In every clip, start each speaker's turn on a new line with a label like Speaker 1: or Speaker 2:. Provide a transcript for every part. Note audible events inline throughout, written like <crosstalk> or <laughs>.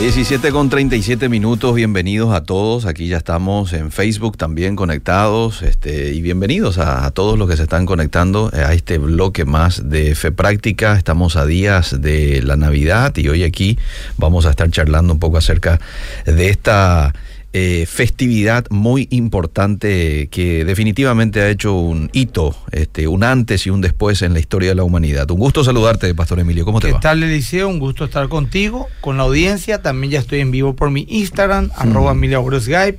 Speaker 1: 17 con 37 minutos, bienvenidos a todos. Aquí ya estamos en Facebook también conectados este, y bienvenidos a, a, todos los que se están conectando a este bloque más de Fe Práctica. Estamos a días de la Navidad y hoy aquí vamos a estar charlando un poco acerca de esta eh, festividad muy importante que definitivamente ha hecho un hito, este, un antes y un después en la historia de la humanidad. Un gusto saludarte, Pastor Emilio. ¿Cómo te
Speaker 2: ¿Qué
Speaker 1: va?
Speaker 2: ¿Qué tal, Eliseo? Un gusto estar contigo, con la audiencia. También ya estoy en vivo por mi Instagram, mm. arroba Emilia Skype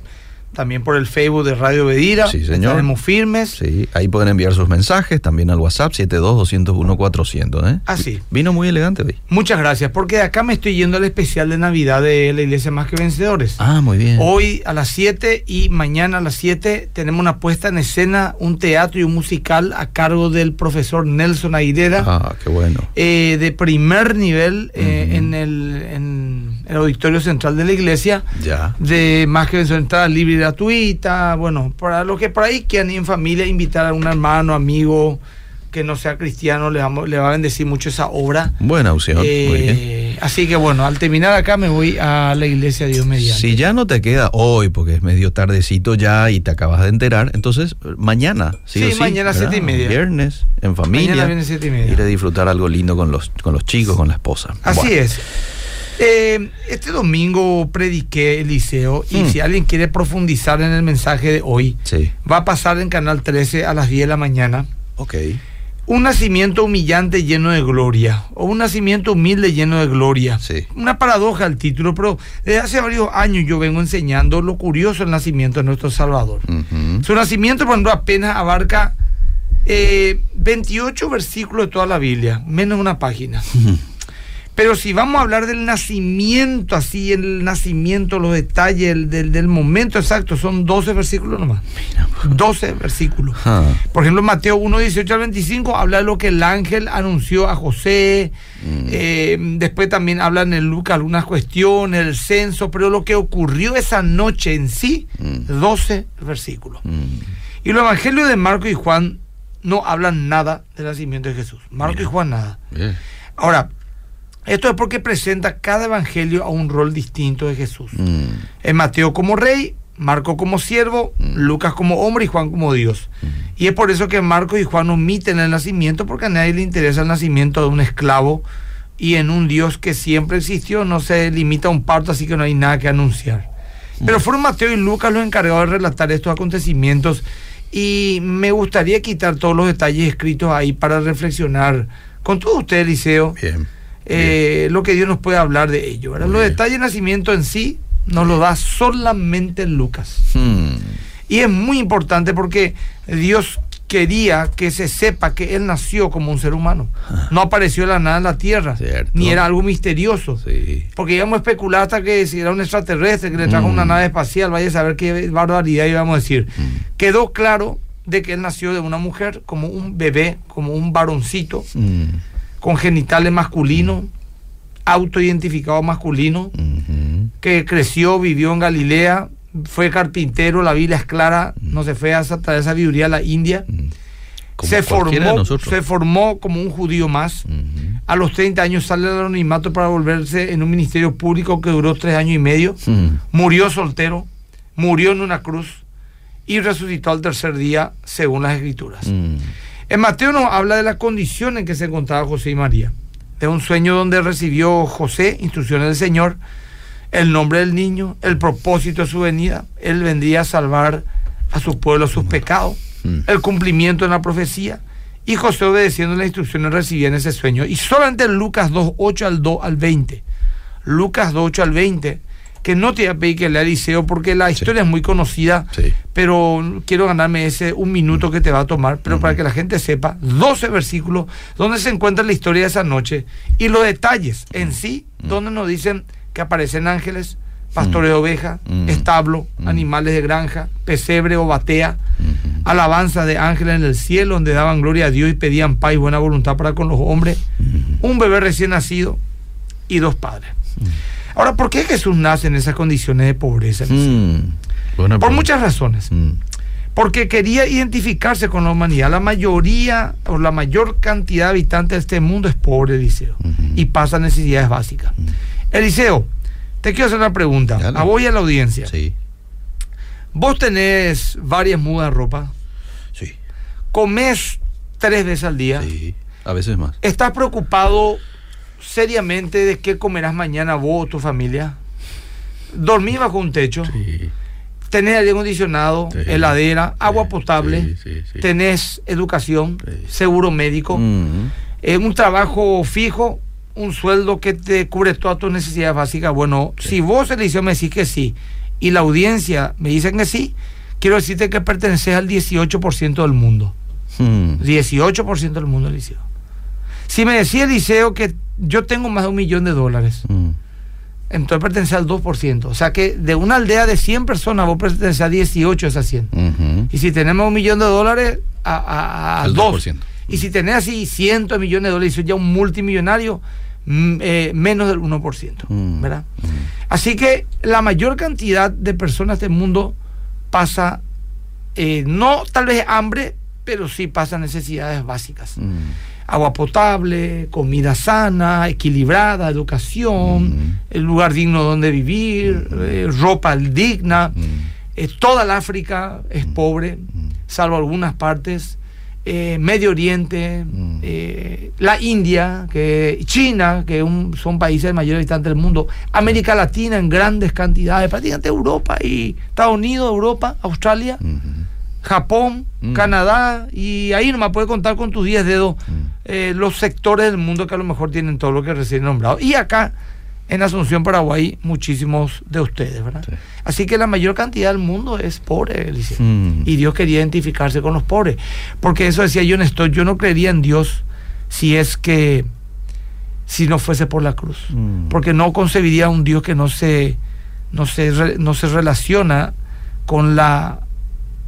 Speaker 2: también por el Facebook de Radio Bedira.
Speaker 1: Sí, señor.
Speaker 2: Estaremos firmes.
Speaker 1: Sí, ahí pueden enviar sus mensajes, también al WhatsApp 72-201-400. ¿eh?
Speaker 2: Así.
Speaker 1: Vino muy elegante hoy.
Speaker 2: Muchas gracias, porque de acá me estoy yendo al especial de Navidad de la Iglesia Más que Vencedores.
Speaker 1: Ah, muy bien.
Speaker 2: Hoy a las 7 y mañana a las 7 tenemos una puesta en escena, un teatro y un musical a cargo del profesor Nelson Aguilera.
Speaker 1: Ah, qué bueno.
Speaker 2: Eh, de primer nivel eh, uh -huh. en, el, en el auditorio central de la iglesia.
Speaker 1: Ya.
Speaker 2: De Más que Vencedores, entrada libre gratuita, bueno, para los que por ahí quieran ir en familia, invitar a un hermano, amigo que no sea cristiano, le, vamos, le va a bendecir mucho esa obra.
Speaker 1: Buena opción.
Speaker 2: Eh, así que bueno, al terminar acá me voy a la iglesia Dios mediante.
Speaker 1: Si ya no te queda hoy, porque es medio tardecito ya y te acabas de enterar, entonces mañana. Sí,
Speaker 2: sí
Speaker 1: o sí
Speaker 2: mañana a siete y media.
Speaker 1: Viernes, en familia.
Speaker 2: Mañana viene siete y media.
Speaker 1: Ir a disfrutar algo lindo con los, con los chicos, con la esposa.
Speaker 2: Así
Speaker 1: bueno.
Speaker 2: es. Eh, este domingo prediqué Eliseo y
Speaker 1: Mm.
Speaker 2: si alguien quiere profundizar en el mensaje de hoy,
Speaker 1: Sí.
Speaker 2: va a pasar en Canal 13 a las 10 de la mañana.
Speaker 1: Ok.
Speaker 2: Un nacimiento humillante lleno de gloria, o un nacimiento humilde lleno de gloria.
Speaker 1: Sí.
Speaker 2: Una paradoja el título, pero desde hace varios años yo vengo enseñando lo curioso del nacimiento de nuestro Salvador. Su nacimiento, por ejemplo, apenas abarca eh, 28 versículos de toda la Biblia, menos una página. <laughs> Pero si vamos a hablar del nacimiento, así, el nacimiento, los detalles del, del- del momento exacto, son 12 versículos nomás. 12 versículos.
Speaker 1: Ah.
Speaker 2: Por ejemplo, Mateo 1, 18 al 25 habla de lo que el ángel anunció a José. Eh, después también hablan en Lucas algunas cuestiones, el censo, pero lo que ocurrió esa noche en sí, 12 versículos.
Speaker 1: Mm.
Speaker 2: Y los evangelios de Marco y Juan no hablan nada del nacimiento de Jesús. Marco y Juan nada.
Speaker 1: Bien.
Speaker 2: Ahora, esto es porque presenta cada evangelio a un rol distinto de Jesús.
Speaker 1: Mm.
Speaker 2: En Mateo como rey, Marco como siervo, Lucas como hombre y Juan como Dios. Y es por eso que Marcos y Juan omiten el nacimiento, porque a nadie le interesa el nacimiento de un esclavo y en un Dios que siempre existió, no se limita a un parto, así que no hay nada que anunciar. Pero fueron Mateo y Lucas los encargados de relatar estos acontecimientos y me gustaría quitar todos los detalles escritos ahí para reflexionar con todos ustedes, Liceo,
Speaker 1: Bien.
Speaker 2: Eh, lo que Dios nos puede hablar de ello. ¿verdad? Los detalles de nacimiento en sí nos lo da solamente Lucas.
Speaker 1: Mm.
Speaker 2: Y es muy importante porque Dios quería que se sepa que Él nació como un ser humano. No apareció de la nada en la tierra,
Speaker 1: Cierto.
Speaker 2: ni era algo misterioso.
Speaker 1: Sí.
Speaker 2: Porque íbamos a especular hasta que si era un extraterrestre que le trajo
Speaker 1: Mm.
Speaker 2: una nave espacial, vaya a saber qué barbaridad íbamos a decir. Quedó claro de que él nació de una mujer como un bebé, como un varoncito,
Speaker 1: Mm.
Speaker 2: Con genitales masculinos, autoidentificado masculino, que creció, vivió en Galilea, fue carpintero, la Biblia es clara, no se fue hasta traer sabiduría a la India. Se formó, se formó como un judío más. A los 30 años sale del anonimato para volverse en un ministerio público que duró tres años y medio. Murió soltero, murió en una cruz y resucitó al tercer día, según las escrituras. En Mateo nos habla de la condición en que se encontraba José y María. De un sueño donde recibió José instrucciones del Señor, el nombre del niño, el propósito de su venida. Él vendría a salvar a su pueblo sus pecados,
Speaker 1: Mm.
Speaker 2: el cumplimiento de la profecía. Y José obedeciendo las instrucciones recibía en ese sueño. Y solamente en Lucas 2, 8 al 2 al 20. Lucas 2, 8 al 20. Que no te voy a pedir que lea Eliseo porque la historia es muy conocida
Speaker 1: Sí.
Speaker 2: pero quiero ganarme ese un minuto que te va a tomar, pero para que la gente sepa, 12 versículos donde se encuentra la historia de esa noche y los detalles en sí, donde nos dicen que aparecen ángeles, pastores de ovejas,
Speaker 1: Mm.
Speaker 2: establo,
Speaker 1: Mm.
Speaker 2: animales de granja, pesebre o batea,
Speaker 1: Ujú.
Speaker 2: alabanza de ángeles en el cielo, donde daban gloria a Dios y pedían paz y buena voluntad para con los hombres, un bebé recién nacido y dos padres. Ahora, ¿por qué Jesús nace en esas condiciones de pobreza?
Speaker 1: Mm. Buena
Speaker 2: Por
Speaker 1: pregunta.
Speaker 2: muchas razones
Speaker 1: Mm.
Speaker 2: porque quería identificarse con la humanidad. La mayoría o la mayor cantidad de habitantes de este mundo es pobre, Eliseo, y pasa necesidades básicas. Eliseo, Te quiero hacer una pregunta.
Speaker 1: Dale.
Speaker 2: A vos y a la audiencia.
Speaker 1: Sí,
Speaker 2: Vos tenés varias mudas de ropa.
Speaker 1: sí,
Speaker 2: Comés tres veces al día.
Speaker 1: sí. A veces más.
Speaker 2: ¿Estás preocupado seriamente de qué comerás mañana vos o tu familia? ¿Dormís bajo un techo?
Speaker 1: Sí.
Speaker 2: ¿Tenés aire acondicionado,
Speaker 1: Sí.
Speaker 2: heladera, agua potable? ¿Tenés educación, seguro médico?
Speaker 1: Mm.
Speaker 2: eh, un trabajo fijo, un sueldo que te cubre todas tus necesidades básicas. Bueno, si vos, Eliseo, me decís que sí y la audiencia me dicen que sí, quiero decirte que perteneces al 18% del mundo.
Speaker 1: Mm.
Speaker 2: 18% del mundo, Eliseo. Si me decía Eliseo que yo tengo más de un millón de dólares,
Speaker 1: Mm.
Speaker 2: entonces pertenece al 2%. O sea que de una aldea de 100 personas vos perteneces a 18 de esas 100.
Speaker 1: Ujú.
Speaker 2: Y si tenemos un millón de dólares, a, a, a
Speaker 1: Al
Speaker 2: 2.
Speaker 1: 2%.
Speaker 2: Y si tenés así cientos de millones de dólares y sos ya un multimillonario, eh, menos del 1%.
Speaker 1: Mm.
Speaker 2: ¿verdad?
Speaker 1: Mm.
Speaker 2: Así que la mayor cantidad de personas del mundo pasa, eh, no tal vez hambre, pero sí pasa necesidades básicas.
Speaker 1: Mm.
Speaker 2: Agua potable, comida sana, equilibrada, educación,
Speaker 1: Mm.
Speaker 2: el lugar digno donde vivir, eh, ropa digna.
Speaker 1: Mm.
Speaker 2: Eh, toda el África es pobre, salvo algunas partes. Eh, Medio Oriente,
Speaker 1: Mm.
Speaker 2: la India, que, China, que un- son países mayores habitantes del mundo, América Latina en grandes cantidades, prácticamente Europa y Estados Unidos, Europa, Australia,
Speaker 1: Ujú.
Speaker 2: Japón,
Speaker 1: Mm.
Speaker 2: Canadá, y ahí nomás puedes contar con tus 10 dedos
Speaker 1: Mm.
Speaker 2: eh, los sectores del mundo que a lo mejor tienen todo lo que recién nombrado. Y acá, en Asunción, Paraguay, muchísimos de ustedes, ¿verdad?
Speaker 1: Sí.
Speaker 2: Así que la mayor cantidad del mundo es pobre, Eliseo.
Speaker 1: Mm.
Speaker 2: Y Dios quería identificarse con los pobres. Porque eso decía yo, Néstor, yo no creería en Dios si es que, si no fuese por la cruz.
Speaker 1: Mm.
Speaker 2: Porque no concebiría un Dios que no se, no se, no se relaciona con la,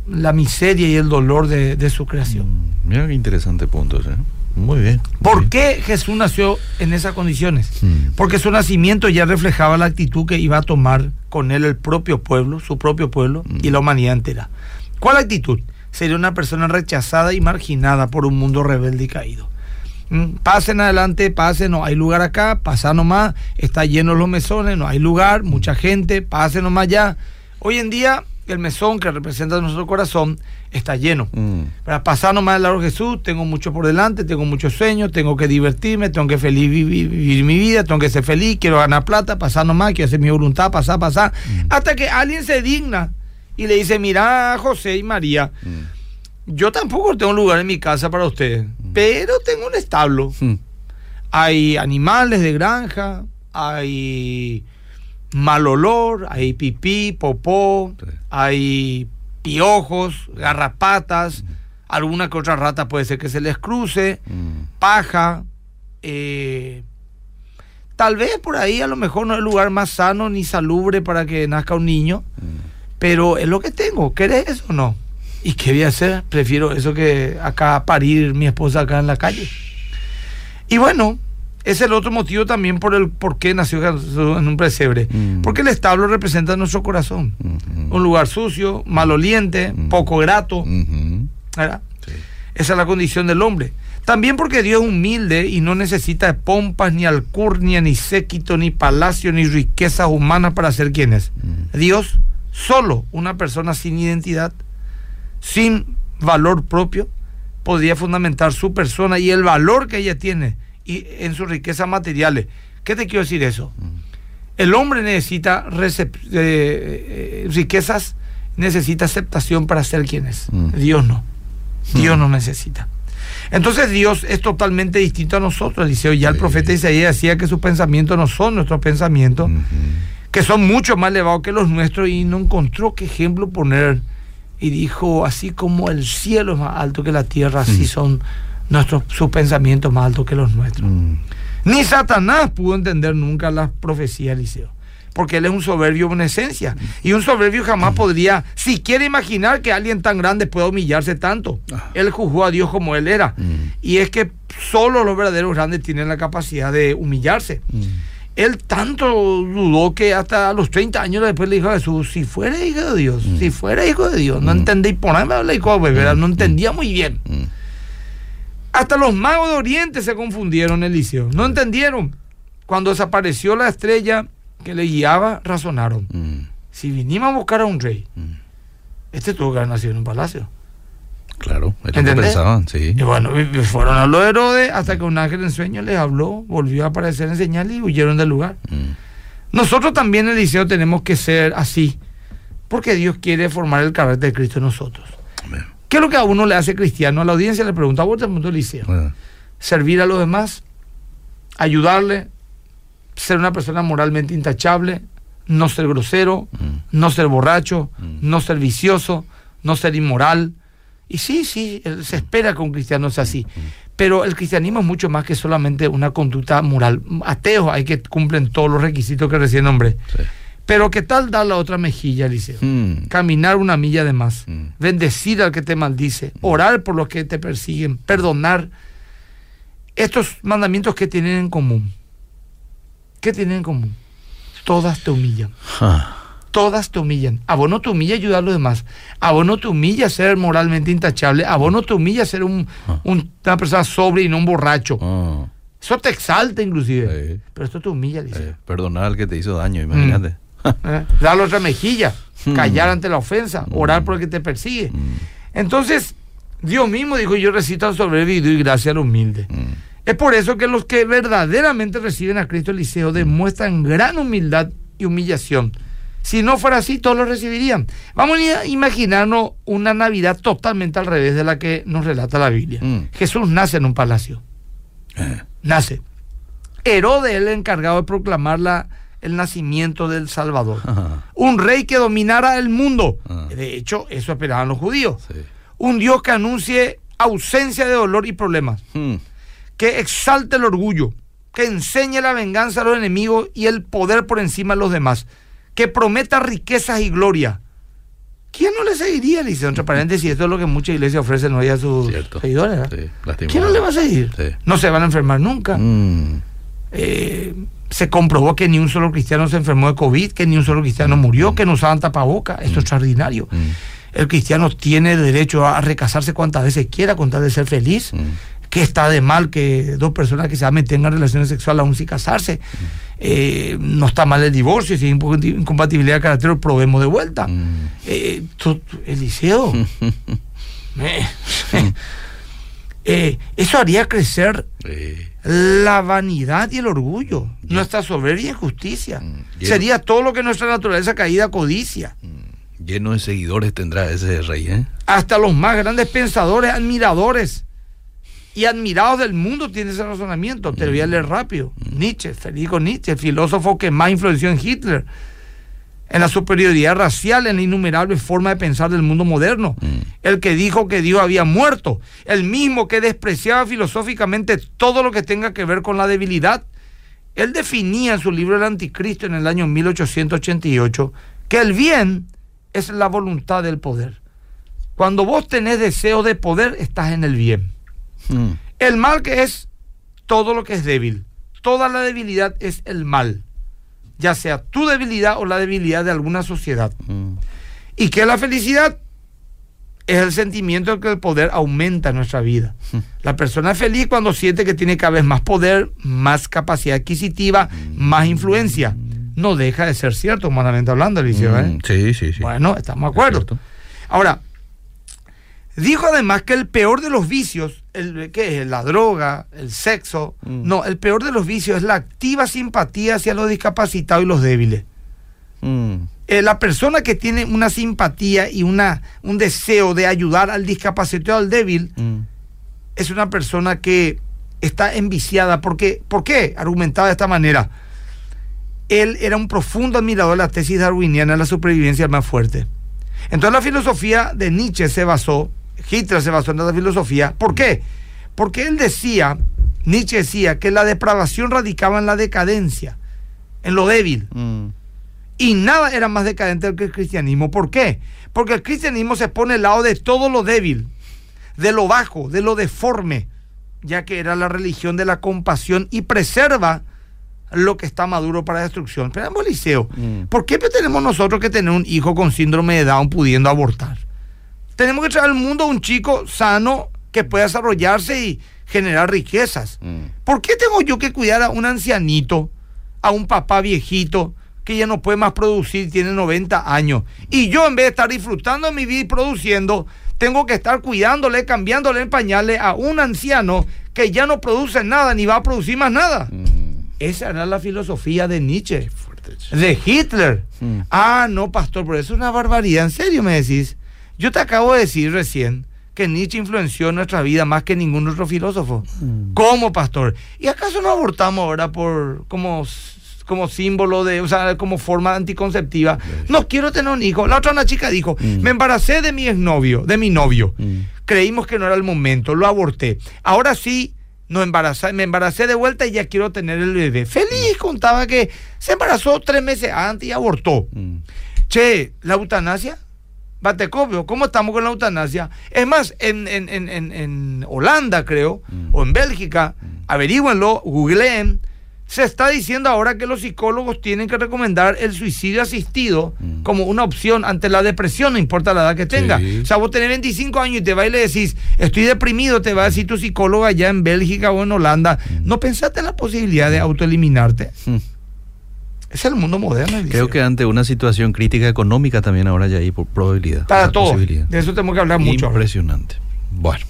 Speaker 2: la miseria y el dolor de, de su creación.
Speaker 1: Mm. Mira qué interesante punto. ¿eh? Muy bien. muy
Speaker 2: ¿Por
Speaker 1: bien.
Speaker 2: qué Jesús nació en esas condiciones?
Speaker 1: Mm.
Speaker 2: Porque su nacimiento ya reflejaba la actitud que iba a tomar con él el propio pueblo, su propio pueblo y la humanidad entera. ¿Cuál actitud? Sería una persona rechazada y marginada por un mundo rebelde y caído. Mm, Pasen adelante, pasen, no hay lugar acá, pasa nomás, está lleno los mesones, no hay lugar, mucha gente, pasen nomás ya. Hoy en día el mesón que representa nuestro corazón está lleno.
Speaker 1: Mm.
Speaker 2: Para pasar nomás lado de Jesús, tengo mucho por delante, tengo muchos sueños, tengo que divertirme, tengo que feliz vivir, vivir mi vida, tengo que ser feliz, quiero ganar plata, pasar nomás, quiero hacer mi voluntad, pasar, pasar. Hasta que alguien se digna y le dice, mira José y María,
Speaker 1: Mm.
Speaker 2: yo tampoco tengo lugar en mi casa para ustedes, pero tengo un establo.
Speaker 1: Mm.
Speaker 2: Hay animales de granja, hay mal olor, hay pipí, popó,
Speaker 1: Sí.
Speaker 2: hay piojos, garrapatas, alguna que otra rata puede ser que se les cruce,
Speaker 1: Mm.
Speaker 2: paja. eh, tal vez por ahí a lo mejor no es el lugar más sano ni salubre para que nazca un niño,
Speaker 1: Mm.
Speaker 2: pero es lo que tengo. ¿Querés eso o no? ¿Y qué voy a hacer? Prefiero eso que acá parir mi esposa acá en la calle. Y bueno, es el otro motivo también por el por qué nació Jesús en un pesebre.
Speaker 1: Mm.
Speaker 2: Porque el establo representa nuestro corazón.
Speaker 1: Mm.
Speaker 2: Un lugar sucio, maloliente,
Speaker 1: Mm.
Speaker 2: poco grato.
Speaker 1: Mhm.
Speaker 2: ¿verdad?
Speaker 1: Sí.
Speaker 2: Esa es la condición del hombre. También porque Dios es humilde y no necesita de pompas, ni alcurnia, ni séquito, ni palacio, ni riquezas humanas para ser quien es.
Speaker 1: Mm.
Speaker 2: Dios, solo una persona sin identidad, sin valor propio, podría fundamentar su persona y el valor que ella tiene y en sus riquezas materiales. ¿Qué te quiero decir eso? El hombre necesita eh, eh, riquezas, necesita aceptación para ser quien es.
Speaker 1: Mm.
Speaker 2: Dios no. Dios no necesita. Entonces Dios es totalmente distinto a nosotros, Eliseo. Ya el
Speaker 1: Sí.
Speaker 2: profeta Isaías decía que sus pensamientos no son nuestros pensamientos, que son mucho más elevados que los nuestros y no encontró qué ejemplo poner. Y dijo, así como el cielo es más alto que la tierra, así
Speaker 1: Mm.
Speaker 2: son nuestros sus pensamientos más altos que los nuestros.
Speaker 1: Mm.
Speaker 2: Ni Satanás pudo entender nunca las profecías, Eliseo. Porque él es un soberbio en esencia. Y un soberbio jamás podría siquiera imaginar que alguien tan grande pueda humillarse tanto.
Speaker 1: Ah.
Speaker 2: Él juzgó a Dios como él era.
Speaker 1: Mm.
Speaker 2: Y es que solo los verdaderos grandes tienen la capacidad de humillarse.
Speaker 1: Mm.
Speaker 2: Él tanto dudó que hasta los 30 años después le dijo a Jesús, si fuera hijo de Dios,
Speaker 1: Mm.
Speaker 2: si fuera hijo de Dios, no
Speaker 1: Mm.
Speaker 2: entendí, por ahí me de ¿verdad? No
Speaker 1: Mm.
Speaker 2: entendía muy bien. Hasta los magos de Oriente se confundieron, Eliseo. No entendieron. Cuando desapareció la estrella que le guiaba razonaron.
Speaker 1: Mm,
Speaker 2: Si vinimos a buscar a un rey,
Speaker 1: mm.
Speaker 2: este tuvo que haber nacido en un palacio.
Speaker 1: Claro, es lo pensaban, sí.
Speaker 2: Y bueno, fueron a los de Herodes hasta que un ángel en sueño les habló, volvió a aparecer en señal y huyeron del lugar.
Speaker 1: Mm,
Speaker 2: Nosotros también, Eliseo, tenemos que ser así, porque Dios quiere formar el carácter de Cristo en nosotros.
Speaker 1: Amén.
Speaker 2: ¿Qué es lo que a uno le hace cristiano? A la audiencia le pregunta, a vos te pregunto, Eliseo,
Speaker 1: Ah,
Speaker 2: servir a los demás, ayudarle, ser una persona moralmente intachable, no ser grosero,
Speaker 1: mm,
Speaker 2: no ser borracho,
Speaker 1: Mm.
Speaker 2: no ser vicioso, no ser inmoral. Y sí, sí, se espera que un cristiano sea así. Pero el cristianismo es mucho más que solamente una conducta moral. Ateos hay que cumplen todos los requisitos que recién nombré.
Speaker 1: sí.
Speaker 2: Pero ¿qué tal dar la otra mejilla, Eliseo?
Speaker 1: Mm,
Speaker 2: Caminar una milla de más.
Speaker 1: Mm.
Speaker 2: Bendecir al que te maldice. Orar por los que te persiguen. Perdonar. Estos mandamientos que tienen en común. ¿Qué tienen en común? Todas te humillan.
Speaker 1: ah,
Speaker 2: Todas te humillan. A vos no te humilla ayudar a los demás. A vos no te humilla ser moralmente intachable. A vos no te humilla ser un-
Speaker 1: Ah.
Speaker 2: un- una persona sobria y no un borracho.
Speaker 1: ah,
Speaker 2: Eso te exalta inclusive.
Speaker 1: sí,
Speaker 2: Pero esto te humilla, Eliseo.
Speaker 1: eh, perdonar al que te hizo daño, imagínate. <laughs>
Speaker 2: ¿Eh? Darle otra mejilla.
Speaker 1: Mm.
Speaker 2: Callar ante la ofensa. Orar
Speaker 1: Mm.
Speaker 2: por el que te persigue.
Speaker 1: Mm,
Speaker 2: Entonces, Dios mismo dijo, yo recito al soberbio y doy gracia al humilde. Es por eso que los que verdaderamente reciben a Cristo Eliseo demuestran gran humildad y humillación. Si no fuera así, todos lo recibirían. Vamos a imaginarnos una Navidad totalmente al revés de la que nos relata la Biblia.
Speaker 1: Mm.
Speaker 2: Jesús nace en un palacio.
Speaker 1: eh,
Speaker 2: Nace. Herodes es el encargado de proclamar la- el nacimiento del Salvador. <laughs> Un rey que dominara el mundo. De hecho, eso esperaban los judíos.
Speaker 1: sí.
Speaker 2: Un Dios que anuncie ausencia de dolor y problemas
Speaker 1: Mm,
Speaker 2: que exalte el orgullo, que enseñe la venganza a los enemigos y el poder por encima de los demás, que prometa riquezas y gloria. ¿Quién no le seguiría? Le dice, entre paréntesis, esto es lo que muchas iglesias ofrecen hoy a sus
Speaker 1: Cierto.
Speaker 2: seguidores. ¿Quién no le va a seguir?
Speaker 1: Sí.
Speaker 2: No se van a enfermar nunca.
Speaker 1: Mm,
Speaker 2: Eh, se comprobó que ni un solo cristiano se enfermó de COVID, que ni un solo cristiano murió, que no usaban tapaboca. Esto es extraordinario.
Speaker 1: mm,
Speaker 2: El cristiano tiene derecho a recasarse cuantas veces quiera con tal de ser feliz.
Speaker 1: mm,
Speaker 2: que está de mal que dos personas que se amen tengan relaciones sexuales aún sin casarse. Eh, no está mal el divorcio, si hay incompatibilidad de carácter, probemos de vuelta.
Speaker 1: mm.
Speaker 2: Eh, Eliseo, <laughs> eh, eh, eso haría crecer
Speaker 1: Eh,
Speaker 2: la vanidad y el orgullo, nuestra soberbia y injusticia.
Speaker 1: Mm,
Speaker 2: Sería todo lo que nuestra naturaleza caída codicia.
Speaker 1: lleno de seguidores tendrá ese rey, ¿eh?
Speaker 2: Hasta los más grandes pensadores, admiradores y admirados del mundo tienen ese razonamiento. Te lo voy a leer rápido. Nietzsche, Federico Nietzsche, el filósofo que más influenció en Hitler, en la superioridad racial, en la innumerable forma de pensar del mundo moderno.
Speaker 1: Mm.
Speaker 2: El que dijo que Dios había muerto, el mismo que despreciaba filosóficamente todo lo que tenga que ver con la debilidad. Él definía en su libro El Anticristo en el año 1888 que el bien es la voluntad del poder. Cuando vos tenés deseo de poder, estás en el bien.
Speaker 1: Mm,
Speaker 2: El mal que es todo lo que es débil. Toda la debilidad es el mal. Ya sea tu debilidad o la debilidad de alguna sociedad.
Speaker 1: mm,
Speaker 2: Y que la felicidad es el sentimiento de que el poder aumenta en nuestra vida. La persona es feliz cuando siente que tiene cada vez más poder, más capacidad adquisitiva, más influencia. No deja de ser cierto, humanamente hablando, Eliseo. ¿eh?
Speaker 1: mm, Sí, sí, sí.
Speaker 2: Bueno, estamos de acuerdo. Ahora, dijo además que el peor de los vicios, el, ¿qué es? La droga, el sexo.
Speaker 1: Mm.
Speaker 2: No, el peor de los vicios es la activa simpatía hacia los discapacitados y los débiles.
Speaker 1: Mm,
Speaker 2: Eh, la persona que tiene una simpatía y una, un deseo de ayudar al discapacitado, al débil,
Speaker 1: mm,
Speaker 2: es una persona que está enviciada. Porque, ¿Por qué? Argumentaba de esta manera. Él era un profundo admirador de la tesis darwiniana de la supervivencia del más fuerte. Entonces la filosofía de Nietzsche se basó, Hitler se basó en esa filosofía. ¿Por qué? Porque él decía, Nietzsche decía que la depravación radicaba en la decadencia, en lo débil.
Speaker 1: mm,
Speaker 2: Y nada era más decadente que el cristianismo. ¿Por qué? Porque el cristianismo se pone al lado de todo lo débil, de lo bajo, de lo deforme, ya que era la religión de la compasión y preserva lo que está maduro para destrucción. Pero Eliseo,
Speaker 1: Mm.
Speaker 2: ¿por qué tenemos nosotros que tener un hijo con síndrome de Down pudiendo abortar? Tenemos que traer al mundo a un chico sano que pueda desarrollarse y generar riquezas.
Speaker 1: mm.
Speaker 2: ¿Por qué tengo yo que cuidar a un ancianito, a un papá viejito, que ya no puede más producir, tiene 90 años. Y yo en vez de estar disfrutando de mi vida y produciendo, tengo que estar cuidándole, cambiándole en pañales a un anciano que ya no produce nada ni va a producir más nada. Esa era la filosofía de Nietzsche, de Hitler.
Speaker 1: Mm.
Speaker 2: Ah, no, pastor, pero eso es una barbaridad. ¿En serio me decís? Yo te acabo de decir recién que Nietzsche influenció nuestra vida más que ningún otro filósofo. ¿Cómo, pastor? ¿Y acaso no abortamos ahora por como, como símbolo de, o sea, como forma anticonceptiva? No quiero tener un hijo. La otra una chica dijo,
Speaker 1: Mm.
Speaker 2: me embaracé de mi exnovio, de mi novio.
Speaker 1: Mm.
Speaker 2: Creímos que no era el momento, lo aborté. Ahora sí, no embarazé, me embaracé de vuelta y ya quiero tener el bebé. Feliz contaba que se embarazó tres meses antes y abortó.
Speaker 1: Mm.
Speaker 2: Che, la eutanasia, Batecopio, ¿cómo estamos con la eutanasia? Es más, en, en- en- en- en Holanda, creo,
Speaker 1: Mm.
Speaker 2: o en Bélgica, averígüenlo, googleen, se está diciendo ahora que los psicólogos tienen que recomendar el suicidio asistido
Speaker 1: Mm.
Speaker 2: como una opción ante la depresión, no importa la edad que tenga.
Speaker 1: Sí.
Speaker 2: O sea, vos tenés 25 años y te vas y le decís, estoy deprimido, te va a decir tu psicólogo allá en Bélgica o en Holanda. ¿No pensaste en la posibilidad de autoeliminarte? Es el mundo moderno.
Speaker 1: Creo que ante una situación crítica económica también ahora ya hay por probabilidad.
Speaker 2: Para todo. De eso tenemos que hablar mucho. ahora.
Speaker 1: Impresionante. Bueno.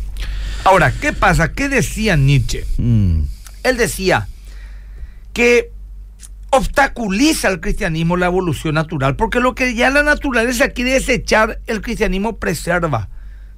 Speaker 2: Ahora, ¿qué pasa? ¿Qué decía Nietzsche?
Speaker 1: Mm.
Speaker 2: Él decía que obstaculiza al cristianismo la evolución natural, porque lo que ya la naturaleza quiere desechar, el cristianismo preserva.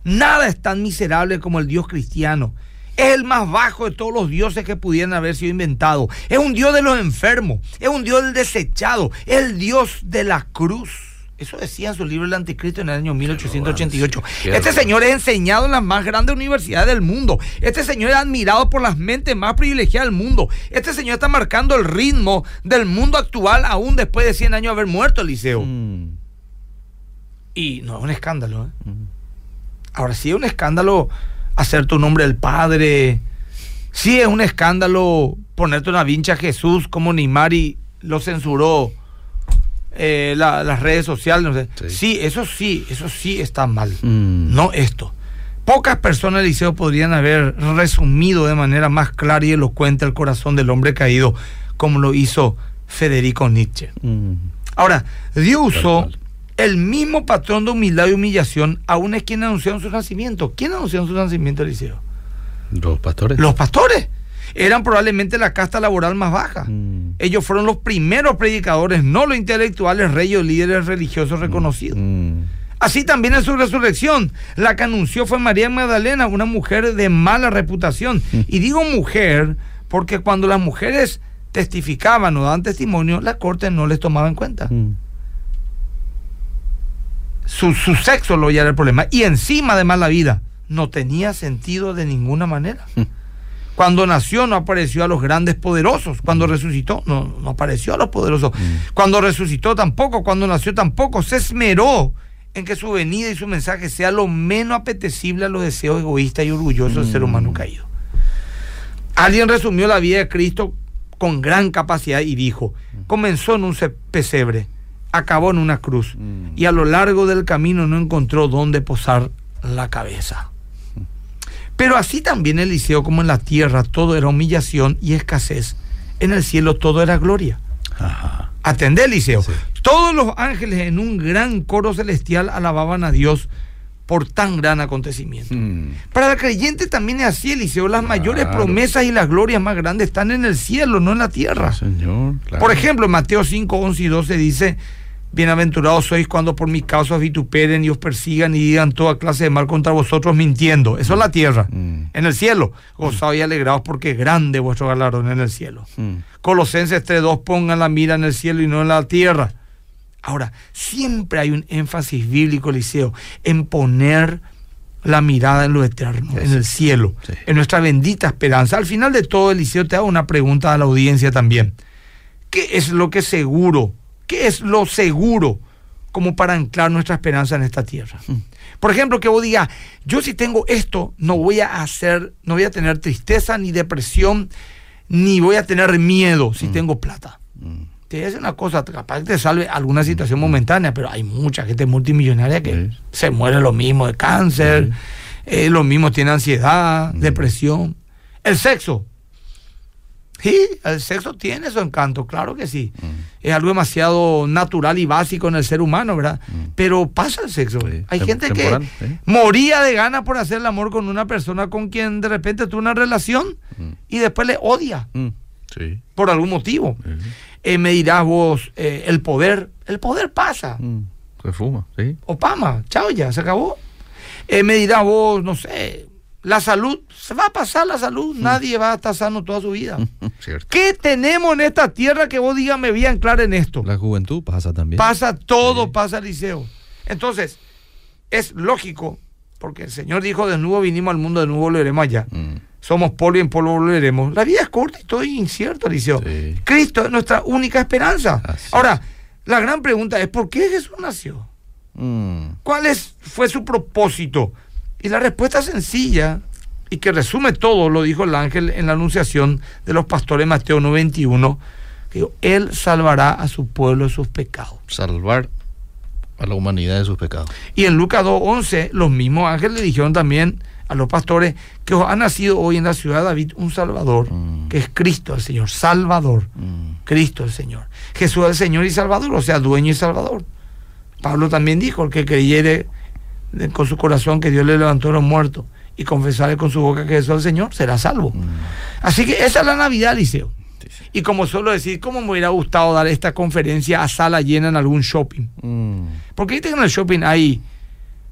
Speaker 2: Nada es tan miserable como el Dios cristiano. Es el más bajo de todos los dioses que pudieran haber sido inventados. Es un Dios de los enfermos. Es un Dios del desechado. Es el Dios de la cruz. Eso decía en su libro El Anticristo en el año 1888.
Speaker 1: Qué
Speaker 2: Este señor es enseñado en las más grandes universidades del mundo. Este señor es admirado por las mentes más privilegiadas del mundo. Este señor está marcando el ritmo del mundo actual aún después de 100 años de haber muerto Eliseo.
Speaker 1: Mm.
Speaker 2: Y no es un escándalo. ¿eh?
Speaker 1: Mm.
Speaker 2: Ahora sí es un escándalo hacer tu nombre el Padre. Sí es un escándalo ponerte una vincha a Jesús como Neymar y lo censuró eh, la- las redes sociales. no sé.
Speaker 1: Sí.
Speaker 2: Sí. eso sí, eso sí está mal.
Speaker 1: Mm.
Speaker 2: No esto. Pocas personas, Eliseo, podrían haber resumido de manera más clara y elocuente el corazón del hombre caído como lo hizo Federico Nietzsche.
Speaker 1: Mm.
Speaker 2: Ahora,
Speaker 1: cual.
Speaker 2: El mismo patrón de humildad y humillación, aún es quien anunció su nacimiento. ¿Quién anunció su nacimiento, Eliseo?
Speaker 1: Los pastores.
Speaker 2: Los pastores. Eran probablemente la casta laboral más baja.
Speaker 1: Mm.
Speaker 2: Ellos fueron los primeros predicadores, no los intelectuales, reyes o líderes religiosos reconocidos.
Speaker 1: Mm.
Speaker 2: Así también en su resurrección, la que anunció fue María Magdalena, una mujer de mala reputación. Y digo mujer porque cuando las mujeres testificaban o daban testimonio, la corte no les tomaba en cuenta.
Speaker 1: Mm.
Speaker 2: Su, su sexo lo ya era el problema. Y encima, además, la vida no tenía sentido de ninguna manera. Cuando nació no apareció a los grandes poderosos. Cuando resucitó no, no apareció a los poderosos. Cuando resucitó tampoco. Cuando nació tampoco. Se esmeró en que su venida y su mensaje sea lo menos apetecible a los deseos egoístas y orgullosos del ser humano caído. Alguien resumió la vida de Cristo con gran capacidad y dijo, comenzó en un pesebre, acabó en una cruz
Speaker 1: Mm.
Speaker 2: y a lo largo del camino no encontró dónde posar la cabeza. Pero así también en Eliseo como en la tierra todo era humillación y escasez. En el cielo todo era gloria.
Speaker 1: Ajá.
Speaker 2: Atendé, Eliseo.
Speaker 1: Sí.
Speaker 2: Todos los ángeles en un gran coro celestial alababan a Dios por tan gran acontecimiento.
Speaker 1: Mm.
Speaker 2: Para el creyente también es así, Eliseo. Las mayores promesas y las glorias más grandes están en el cielo, no en la tierra.
Speaker 1: Señor. claro.
Speaker 2: Por ejemplo, en Mateo 5, 11 y 12 dice, bienaventurados sois cuando por mi causa os vituperen y os persigan y digan toda clase de mal contra vosotros mintiendo. Eso es la tierra.
Speaker 1: Mm.
Speaker 2: En el cielo, gozados y alegrados porque es grande vuestro galardón en el cielo.
Speaker 1: Mm.
Speaker 2: Colosenses 3.2, pongan la mira en el cielo y no en la tierra. Ahora, siempre hay un énfasis bíblico, Eliseo, en poner la mirada en lo eterno,
Speaker 1: Sí,
Speaker 2: en el cielo,
Speaker 1: Sí.
Speaker 2: en nuestra bendita esperanza. Al final de todo, Eliseo, te hago una pregunta a la audiencia también. ¿Qué es lo que seguro? ¿Qué es lo seguro como para anclar nuestra esperanza en esta tierra? Por ejemplo, que vos digas, yo si tengo esto, no voy a hacer, no voy a tener tristeza ni depresión, ni voy a tener miedo si tengo plata.
Speaker 1: Mm.
Speaker 2: Te decir una cosa, capaz que te salve alguna situación momentánea, pero hay mucha gente multimillonaria que
Speaker 1: Sí.
Speaker 2: se muere lo mismo de cáncer, eh, lo mismo tiene ansiedad,
Speaker 1: Mm.
Speaker 2: depresión. El sexo. Sí, el sexo tiene su encanto, claro que sí. Es algo demasiado natural y básico en el ser humano, ¿verdad? Pero pasa el sexo.
Speaker 1: Sí,
Speaker 2: Hay
Speaker 1: tem-
Speaker 2: gente que moría de ganas por hacer el amor con una persona con quien de repente tuvo una relación y después le odia
Speaker 1: Mm, Sí.
Speaker 2: por algún motivo. Eh, me dirás vos, eh, el poder, el poder pasa.
Speaker 1: Mm, Se fuma, sí.
Speaker 2: Opama, chao ya, se acabó. Eh, me dirás vos, no sé, la salud, se va a pasar la salud, nadie va a estar sano toda su vida. <laughs>
Speaker 1: Cierto.
Speaker 2: ¿Qué tenemos en esta tierra que vos digas me voy a anclar en esto?
Speaker 1: La juventud pasa también.
Speaker 2: Pasa todo, pasa liceo. Entonces, es lógico, porque el Señor dijo, de nuevo vinimos al mundo, de nuevo volveremos allá.
Speaker 1: Mm,
Speaker 2: Somos polvo y en polvo volveremos. La vida es corta y todo es incierto, Eliseo.
Speaker 1: Sí.
Speaker 2: Cristo es nuestra única esperanza.
Speaker 1: Así
Speaker 2: Ahora, la gran pregunta es, ¿por qué Jesús nació?
Speaker 1: mm,
Speaker 2: ¿Cuál es, fue su propósito? Y la respuesta sencilla, y que resume todo, lo dijo el ángel en la anunciación de los pastores Mateo 91, que dijo, Él salvará a su pueblo de sus pecados.
Speaker 1: Salvar a la humanidad de sus pecados.
Speaker 2: Y en Lucas 2.11, los mismos ángeles le dijeron también a los pastores que os ha nacido hoy en la ciudad de David un Salvador,
Speaker 1: Mm.
Speaker 2: que es Cristo el Señor, Salvador.
Speaker 1: Mm,
Speaker 2: Cristo el Señor. Jesús es el Señor y Salvador, o sea, dueño y Salvador. Pablo también dijo, el que creyere con su corazón que Dios le levantó a los muertos y confesare con su boca que Jesús es el Señor, será salvo.
Speaker 1: mm,
Speaker 2: Así que esa es la Navidad, Liceo.
Speaker 1: sí, sí.
Speaker 2: Y como suelo decir, ¿cómo me hubiera gustado dar esta conferencia a sala llena en algún shopping?
Speaker 1: Mm,
Speaker 2: Porque viste que en el shopping hay,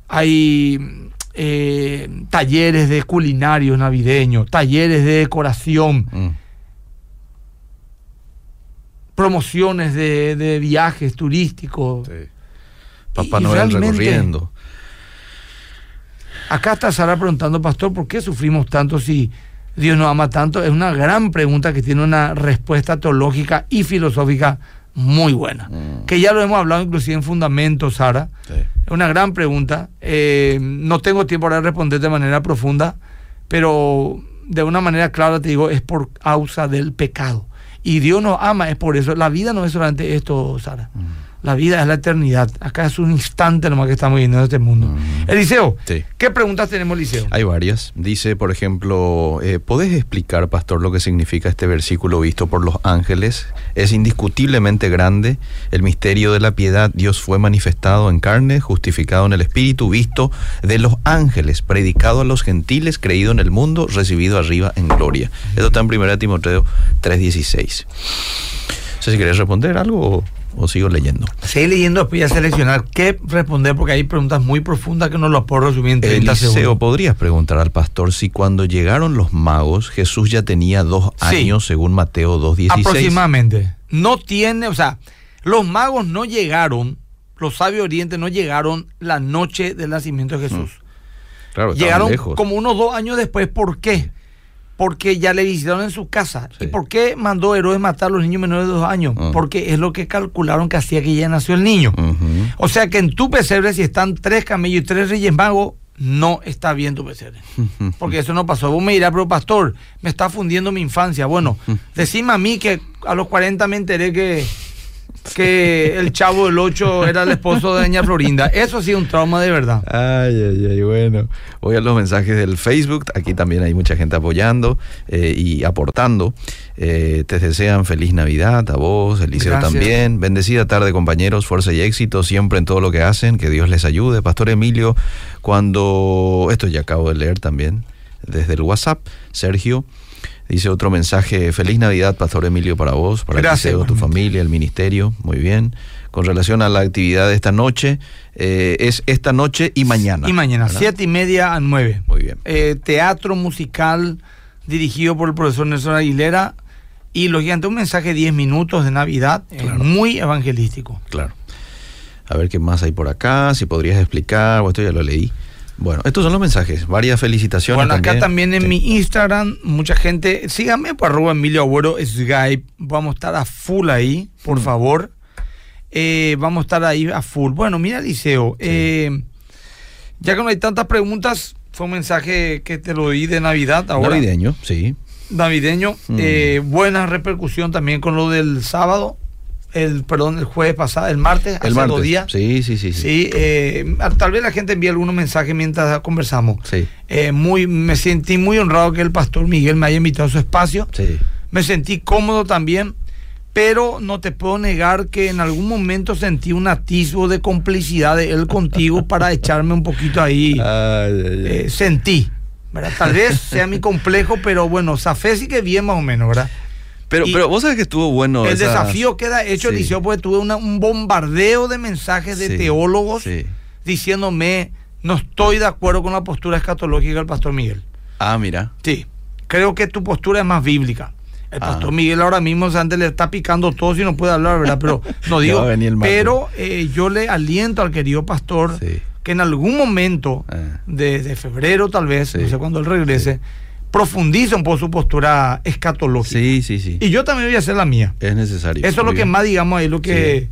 Speaker 2: hay eh, talleres de culinarios navideños, talleres de decoración,
Speaker 1: mm,
Speaker 2: promociones de, de viajes turísticos.
Speaker 1: sí. Papá
Speaker 2: Y- y
Speaker 1: Noel
Speaker 2: realmente-
Speaker 1: recorriendo.
Speaker 2: Acá está Sara preguntando, pastor, ¿por qué sufrimos tanto si Dios nos ama tanto? Es una gran pregunta que tiene una respuesta teológica y filosófica muy buena.
Speaker 1: Mm.
Speaker 2: Que ya lo hemos hablado inclusive en Fundamentos, Sara.
Speaker 1: Sí.
Speaker 2: Es una gran pregunta. Eh, no tengo tiempo para responder de manera profunda, pero de una manera clara te digo, es por causa del pecado. Y Dios nos ama, es por eso. La vida no es solamente esto, Sara. La vida es la eternidad. Acá es un instante nomás que estamos viviendo en este mundo.
Speaker 1: Mm.
Speaker 2: Eliseo,
Speaker 1: Sí.
Speaker 2: ¿qué preguntas tenemos, Eliseo?
Speaker 1: Hay varias. Dice, por ejemplo, eh, ¿podés explicar, pastor, lo que significa este versículo visto por los ángeles? Es indiscutiblemente grande. El misterio de la piedad, Dios fue manifestado en carne, justificado en el Espíritu, visto de los ángeles, predicado a los gentiles, creído en el mundo, recibido arriba en gloria. Esto está en 1 Timoteo 3:16. No sé si querés responder algo o, o sigo leyendo.
Speaker 2: Seguí leyendo, después voy a seleccionar qué responder, porque hay preguntas muy profundas que no las puedo resumir en 30
Speaker 1: Eliseo,
Speaker 2: segundos.
Speaker 1: ¿podrías preguntar al pastor si cuando llegaron los magos Jesús ya tenía dos
Speaker 2: Sí.
Speaker 1: años según Mateo 2.16?
Speaker 2: Aproximadamente. No tiene, o sea, los magos no llegaron, los sabios de Oriente no llegaron la noche del nacimiento de Jesús.
Speaker 1: Claro, estaban
Speaker 2: llegaron
Speaker 1: lejos.
Speaker 2: como unos dos años después. ¿Por qué? Porque ya le visitaron en su casa.
Speaker 1: Sí.
Speaker 2: ¿Y por qué mandó Herodes matar a los niños menores de dos años?
Speaker 1: Ah.
Speaker 2: Porque es lo que calcularon que hacía que ya nació el niño. O sea que en tu pesebre, si están tres camellos y tres reyes magos, no está bien tu pesebre. <laughs> Porque eso no pasó. Vos me dirás, pero pastor, me está fundiendo mi infancia. Bueno, <laughs> decime a mí que a los 40 me enteré que, que el chavo del 8 era el esposo de doña Florinda. Eso sí un trauma de verdad.
Speaker 1: Ay, ay, ay, bueno. Voy a los mensajes del Facebook. Aquí también hay mucha gente apoyando eh, y aportando. Eh, te desean feliz Navidad a vos, Eliseo
Speaker 2: Gracias.
Speaker 1: también. Bendecida tarde, compañeros. Fuerza y éxito siempre en todo lo que hacen. Que Dios les ayude. Pastor Emilio, cuando. Esto ya acabo de leer también desde el WhatsApp. Sergio. Dice otro mensaje, feliz Navidad, Pastor Emilio, para vos, para
Speaker 2: Gracias,
Speaker 1: Eliseo, tu familia, el ministerio, muy bien. Con relación a la actividad de esta noche, eh, es esta noche y mañana.
Speaker 2: Y mañana,
Speaker 1: ¿verdad?
Speaker 2: siete y media a nueve.
Speaker 1: Muy bien.
Speaker 2: Eh, teatro musical dirigido por el profesor Nelson Aguilera. Y lógicamente un mensaje de 10 minutos de Navidad, eh, muy evangelístico.
Speaker 1: Claro. A ver qué más hay por acá, si podrías explicar, o esto ya lo leí. Bueno, estos son los mensajes, varias felicitaciones.
Speaker 2: Bueno, acá también en
Speaker 1: Sí.
Speaker 2: mi Instagram, mucha gente, síganme por arroba Emilio Agüero Skype, vamos a estar a full ahí, por
Speaker 1: Mm.
Speaker 2: favor. Eh, vamos a estar ahí a full. Bueno, mira, Liceo, eh, ya que no hay tantas preguntas, fue un mensaje que te lo di de Navidad ahora.
Speaker 1: Navideño, sí.
Speaker 2: Navideño.
Speaker 1: Mm.
Speaker 2: eh, buena repercusión también con lo del sábado, el perdón, el jueves pasado, el martes,
Speaker 1: El
Speaker 2: hace
Speaker 1: martes.
Speaker 2: dos días.
Speaker 1: Sí, sí, sí. Sí.
Speaker 2: Sí, eh, tal vez la gente envíe algunos mensajes mientras conversamos.
Speaker 1: Sí.
Speaker 2: Eh, muy, me sentí muy honrado que el pastor Miguel me haya invitado a su espacio.
Speaker 1: sí.
Speaker 2: me sentí cómodo también, pero no te puedo negar que en algún momento sentí un atisbo de complicidad de él contigo <laughs> para echarme un poquito ahí. Eh, sentí, ¿verdad? Tal vez sea mi complejo, pero bueno, Zafé sí que bien más o menos, ¿verdad?
Speaker 1: Pero, pero vos sabés que estuvo bueno.
Speaker 2: El desafío queda hecho, sí. Liceo, porque tuve un bombardeo de mensajes de teólogos diciéndome, no estoy de acuerdo con la postura escatológica del pastor Miguel.
Speaker 1: Ah, mira.
Speaker 2: Sí, creo que tu postura es más bíblica. El ah. pastor Miguel ahora mismo antes le está picando todo si no puede hablar, ¿verdad? Pero <laughs> no digo. pero eh, yo le aliento al querido pastor que en algún momento ah. de, febrero, tal vez, no sé cuándo él regrese, profundice un poco su postura escatológica.
Speaker 1: Sí, sí, sí.
Speaker 2: Y yo también voy a hacer la mía.
Speaker 1: Es necesario.
Speaker 2: Eso es lo que más, digamos, ahí lo que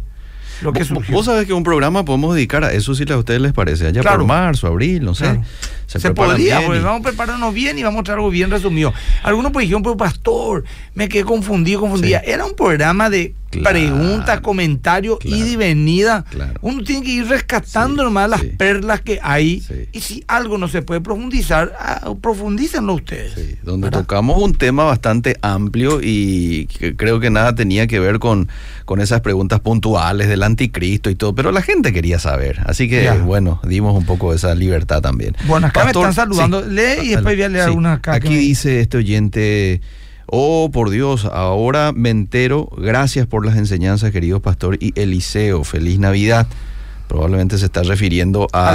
Speaker 2: lo que
Speaker 1: surgió. Vos sabés que un programa podemos dedicar a eso si a ustedes les parece, allá por marzo, abril, no sé.
Speaker 2: Se, podría, porque vamos a prepararnos bien y vamos a traer algo bien resumido. Algunos pues dijeron, pero pastor, me quedé confundido, confundida. Era un programa de preguntas, comentarios, ida y venida. Uno tiene que ir rescatando nomás las perlas que hay. Y si algo no se puede profundizar, ah, profundícenlo ustedes.
Speaker 1: Donde tocamos un tema bastante amplio y creo que nada tenía que ver con, con esas preguntas puntuales del anticristo y todo, pero la gente quería saber. Así que, bueno, dimos un poco esa libertad también.
Speaker 2: Bueno, acá me están saludando. Lee y después voy a leer algunas acá.
Speaker 1: Aquí dice este oyente. Oh, por Dios, ahora me entero. Gracias por las enseñanzas, querido pastor y Eliseo. Feliz Navidad. Probablemente se está refiriendo a,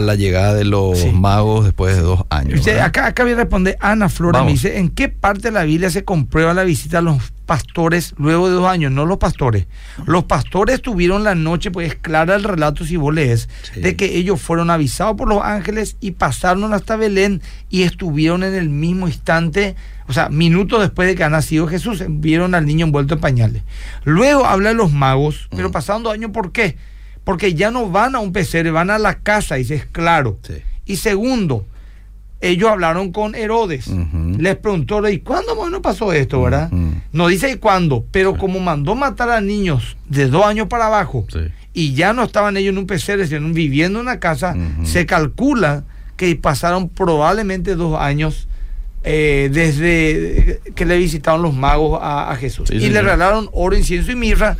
Speaker 1: la, llegada de los magos después de dos años.
Speaker 2: acá, acá voy a responder Ana Flora. Me dice, ¿en qué parte de la Biblia se comprueba la visita a los pastores luego de dos años? No los pastores. Los pastores tuvieron la noche, pues clara el relato si vos lees, de que ellos fueron avisados por los ángeles y pasaron hasta Belén y estuvieron en el mismo instante o sea, minutos después de que ha nacido Jesús, vieron al niño envuelto en pañales. Luego habla de los magos, pero pasaron dos años, ¿por qué? porque ya no van a un pesebre, van a la casa, dice, es claro. Y segundo, ellos hablaron con Herodes, les preguntó, ¿y cuándo bueno pasó esto, verdad? No dice cuándo, pero como mandó matar a niños de dos años para abajo y ya no estaban ellos en un pesebre, sino viviendo en una casa, se calcula que pasaron probablemente dos años eh, desde que le visitaron los magos a, Jesús. y le regalaron oro, incienso y mirra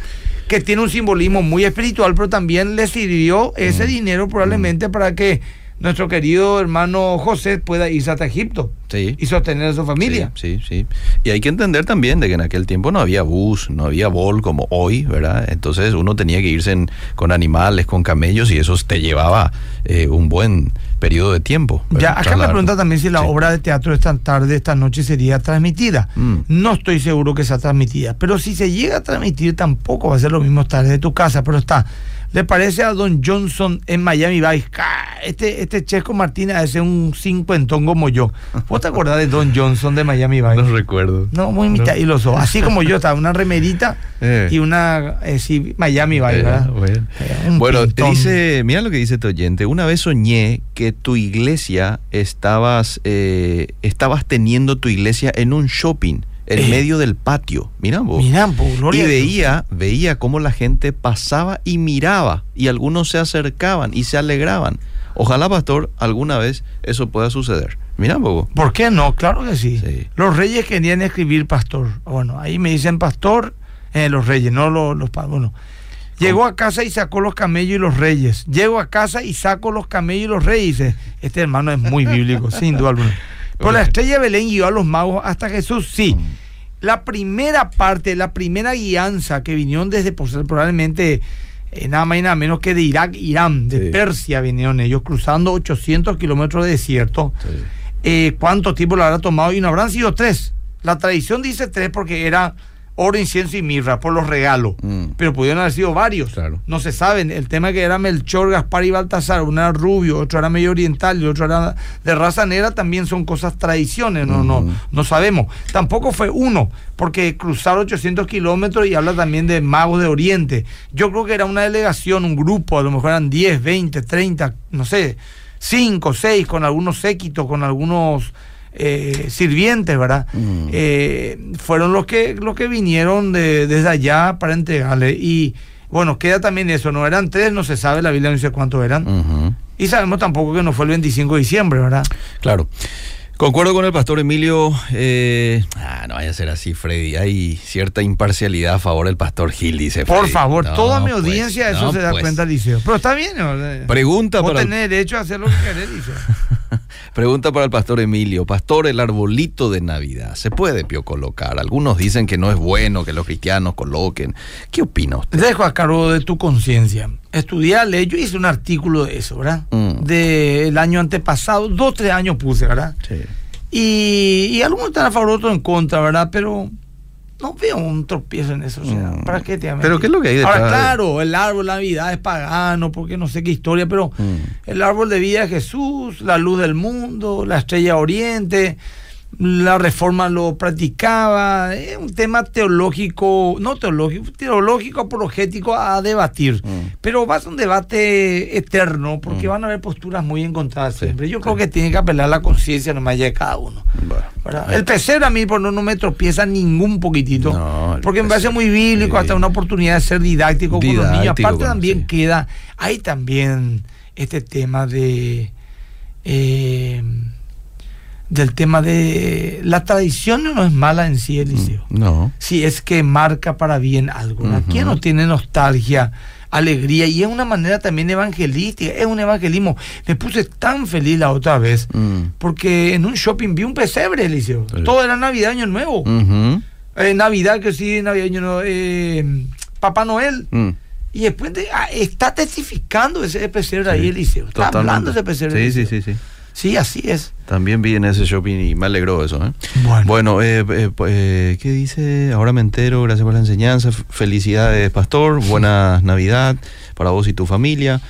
Speaker 2: que tiene un simbolismo muy espiritual, pero también le sirvió ese dinero probablemente para que nuestro querido hermano José pueda irse hasta Egipto y sostener a su familia.
Speaker 1: Sí, sí, Y hay que entender también de que en aquel tiempo no había bus, no había bol como hoy, ¿verdad? Entonces uno tenía que irse con animales, con camellos y eso te llevaba eh, un buen periodo de tiempo.
Speaker 2: Ya, acá me pregunta también si la obra de teatro esta tarde, esta noche sería transmitida. Mm. No estoy seguro que sea transmitida, pero si se llega a transmitir tampoco va a ser lo mismo tarde de tu casa, pero está le parece a Don Johnson en Miami Vice. Este, este Checo Martínez es un cincuentón como yo. ¿Vos te acordás de Don Johnson de Miami Vice?
Speaker 1: No recuerdo.
Speaker 2: No, muy mitad y los ojos. Así como yo estaba, una remerita <laughs> eh. y una eh, sí, Miami Vice, ¿verdad?
Speaker 1: Eh, bueno, dice, mira lo que dice tu oyente. Una vez soñé que tu iglesia estabas, estabas teniendo tu iglesia en un shopping en eh. medio del patio. Mirá vos. y veía, veía cómo la gente pasaba y miraba, y algunos se acercaban y se alegraban. Ojalá, pastor, alguna vez eso pueda suceder. Mirá vos.
Speaker 2: ¿Por qué no? Claro que sí. Los reyes querían escribir pastor. Bueno, ahí me dicen pastor, eh, los reyes, no los, los bueno. Llegó a casa y sacó los camellos y los reyes. Llego a casa y saco los camellos y los reyes. Este hermano es muy bíblico, sin duda alguna. Por la estrella de Belén guió a los magos hasta Jesús, sí. Mm. La primera parte, la primera guianza que vinieron desde pues, probablemente eh, nada más y nada menos que de Irak, Irán, de Persia vinieron ellos, cruzando 800 kilómetros de desierto. Eh, ¿Cuánto tiempo lo habrá tomado? Y no habrán sido tres. La tradición dice tres porque era oro, incienso y mirra por los regalos. Mm. Pero pudieron haber sido varios. No se saben. El tema que era Melchor, Gaspar y Baltasar, uno era rubio, otro era medio oriental y otro era de raza negra, también son cosas tradiciones. No, no, no sabemos. Tampoco fue uno, porque cruzaron 800 kilómetros y habla también de magos de Oriente. Yo creo que era una delegación, un grupo, a lo mejor eran 10, 20, 30, no sé, 5, 6, con algunos séquitos, con algunos eh, sirvientes, ¿verdad? Mm. Eh, fueron los que, los que vinieron de, desde allá para entregarle. Y bueno, queda también eso, no eran tres, no se sabe, la Biblia no dice cuántos eran. Y sabemos tampoco que no fue el 25 de diciembre, ¿verdad?
Speaker 1: Claro. Concuerdo con el pastor Emilio. Eh, ah, no vaya a ser así, Freddy. Hay cierta imparcialidad a favor del pastor Gil, dice Freddy.
Speaker 2: Por favor,
Speaker 1: No,
Speaker 2: toda mi
Speaker 1: pues,
Speaker 2: audiencia eso
Speaker 1: no,
Speaker 2: se da
Speaker 1: pues.
Speaker 2: cuenta, Liceo. Pero está bien, ¿no?
Speaker 1: Pregunta
Speaker 2: Vos
Speaker 1: para,
Speaker 2: tenés derecho a hacer lo que querés, Liceo. <laughs> <laughs>
Speaker 1: pregunta para el pastor Emilio. Pastor, el arbolito de Navidad, ¿se puede pio colocar? Algunos dicen que no es bueno que los cristianos coloquen. ¿Qué opina usted?
Speaker 2: Dejo a cargo de tu conciencia. Estudiar ley, yo hice un artículo de eso, ¿verdad?
Speaker 1: Mm.
Speaker 2: Del año antepasado, dos, tres años puse, ¿verdad?
Speaker 1: Sí.
Speaker 2: Y, y algunos están a favor, otros en contra, ¿verdad? Pero no veo un tropiezo en eso. O sea,
Speaker 1: Mm.
Speaker 2: ¿para qué te voy a
Speaker 1: Pero? ¿qué es lo que hay detrás
Speaker 2: Ahora, claro, el árbol de Navidad es pagano, porque no sé qué historia, pero
Speaker 1: Mm.
Speaker 2: el árbol de vida de Jesús, la luz del mundo, la estrella oriente, la reforma lo practicaba, es un tema teológico, no teológico, teológico apologético a debatir,
Speaker 1: Mm.
Speaker 2: pero va a ser un debate eterno, porque
Speaker 1: Mm.
Speaker 2: van a haber posturas muy encontradas
Speaker 1: Sí,
Speaker 2: siempre. Yo
Speaker 1: sí.
Speaker 2: creo que tiene que apelar a la conciencia nomás ya de cada uno. El pesebre a mí por no, no me tropieza ningún poquitito.
Speaker 1: No,
Speaker 2: porque me parece muy bíblico,
Speaker 1: sí.
Speaker 2: hasta una oportunidad de ser didáctico, con los niños. Aparte
Speaker 1: con-
Speaker 2: también queda, hay también este tema de eh, del tema de la tradición no es mala en sí, Eliseo.
Speaker 1: No.
Speaker 2: Si es que marca para bien algo. ¿Quién no tiene nostalgia? alegría y es una manera también evangelística, es un evangelismo. Me puse tan feliz la otra vez
Speaker 1: Mm.
Speaker 2: porque en un shopping vi un pesebre, Eliseo.
Speaker 1: Sí.
Speaker 2: Todo era Navidad, Año Nuevo. Eh, Navidad, que sí, Navidad, Año Nuevo. eh, Papá Noel.
Speaker 1: Mm.
Speaker 2: Y después de- ah, está testificando ese pesebre ahí,
Speaker 1: Sí,
Speaker 2: Eliseo. Está
Speaker 1: totalmente.
Speaker 2: hablando ese pesebre.
Speaker 1: Sí, sí,
Speaker 2: Eliseo.
Speaker 1: sí, sí.
Speaker 2: Sí, así es.
Speaker 1: También vi en ese shopping y me alegró eso. ¿eh?
Speaker 2: Bueno.
Speaker 1: Bueno, eh, eh, pues, eh, ¿qué dice? Ahora me entero, gracias por la enseñanza. Felicidades, pastor. Buena Navidad para vos y tu familia.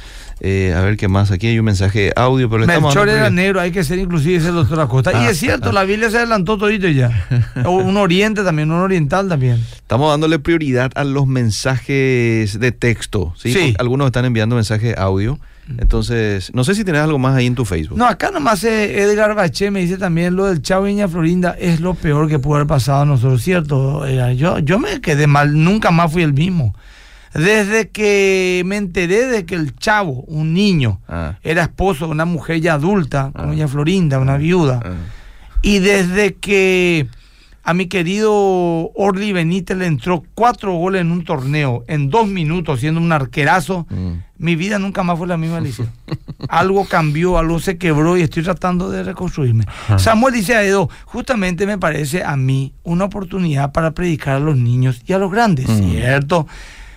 Speaker 1: Eh, a ver qué más. Aquí hay un mensaje audio, pero estamos
Speaker 2: Melchor
Speaker 1: dando
Speaker 2: era negro, hay que ser inclusive, dice el doctor Acosta. y
Speaker 1: Ah,
Speaker 2: es cierto,
Speaker 1: ah.
Speaker 2: la Biblia se adelantó todito ya. <laughs> Un oriente también, un oriental también.
Speaker 1: Estamos dándole prioridad a los mensajes de texto. ¿sí?
Speaker 2: Sí.
Speaker 1: Algunos están enviando mensajes audio. Entonces, no sé si tenés algo más ahí en tu Facebook.
Speaker 2: No, acá nomás eh, Edgar Baché me dice también lo del Chavo Viña Florinda es lo peor que pudo haber pasado a nosotros, ¿cierto? Yo, yo me quedé mal, nunca más fui el mismo. Desde que me enteré de que el Chavo, un niño,
Speaker 1: Ah.
Speaker 2: era esposo de una mujer ya adulta, como
Speaker 1: Ah.
Speaker 2: Doña Florinda, una viuda,
Speaker 1: Ah.
Speaker 2: y desde que a mi querido Orly Benítez le entró cuatro goles en un torneo en dos minutos, siendo un arquerazo,
Speaker 1: Mm.
Speaker 2: mi vida nunca más fue la misma, Alicia. <laughs> algo cambió, algo se quebró y estoy tratando de reconstruirme. Samuel dice a Edo, justamente me parece a mí una oportunidad para predicar a los niños y a los grandes,
Speaker 1: Mm.
Speaker 2: ¿cierto?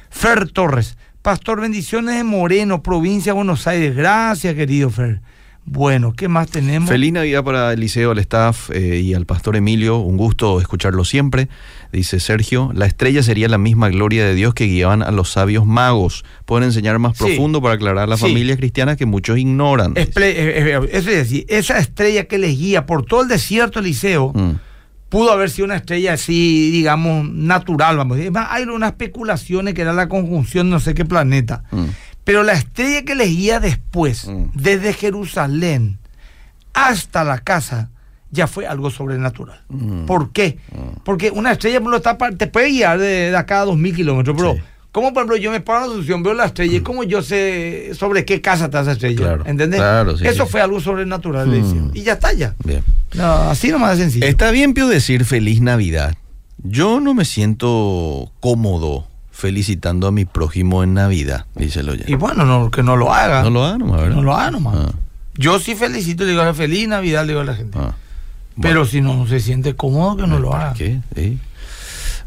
Speaker 2: Fer Torres, Pastor, bendiciones de Moreno, provincia de Buenos Aires. Gracias, querido Fer. Bueno, ¿qué más tenemos?
Speaker 1: Feliz Navidad para Eliseo, al staff eh, y al pastor Emilio. Un gusto escucharlo siempre. Dice Sergio, la estrella sería la misma gloria de Dios que guiaban a los sabios magos. Pueden enseñar más
Speaker 2: Sí.
Speaker 1: profundo para aclarar a las
Speaker 2: Sí.
Speaker 1: familias cristianas que muchos ignoran.
Speaker 2: Esple- eh, eh, es decir, esa estrella que les guía por todo el desierto Eliseo
Speaker 1: Mm.
Speaker 2: pudo haber sido una estrella así, digamos, natural, vamos a decir. Es más, Hay unas especulaciones que era la conjunción de no sé qué planeta.
Speaker 1: Mm.
Speaker 2: Pero la estrella que les guía después,
Speaker 1: Mm.
Speaker 2: desde Jerusalén hasta la casa, ya fue algo sobrenatural.
Speaker 1: Mm.
Speaker 2: ¿Por qué?
Speaker 1: Mm.
Speaker 2: Porque una estrella por ejemplo, está te puede guiar de, de acá a 2.000 kilómetros, pero
Speaker 1: Sí.
Speaker 2: ¿cómo, por ejemplo, yo me paro en la Asunción, veo la estrella y cómo yo sé sobre qué casa está esa estrella?
Speaker 1: Claro,
Speaker 2: ¿Entendés?
Speaker 1: claro, sí,
Speaker 2: Eso
Speaker 1: sí.
Speaker 2: fue algo sobrenatural,
Speaker 1: Mm.
Speaker 2: Y ya está, ya.
Speaker 1: Bien.
Speaker 2: No, así nomás de sencillo.
Speaker 1: Está bien, Pio, decir feliz Navidad. Yo no me siento cómodo felicitando a mi prójimo en Navidad, dice el
Speaker 2: Y bueno, no, que no lo haga.
Speaker 1: No lo haga nomás, ¿verdad?
Speaker 2: No lo haga nomás.
Speaker 1: Ah,
Speaker 2: Yo sí felicito, le digo feliz Navidad, le digo a la gente.
Speaker 1: ah.
Speaker 2: Pero si no se siente cómodo, que no lo
Speaker 1: ¿Para
Speaker 2: haga.
Speaker 1: qué? Sí.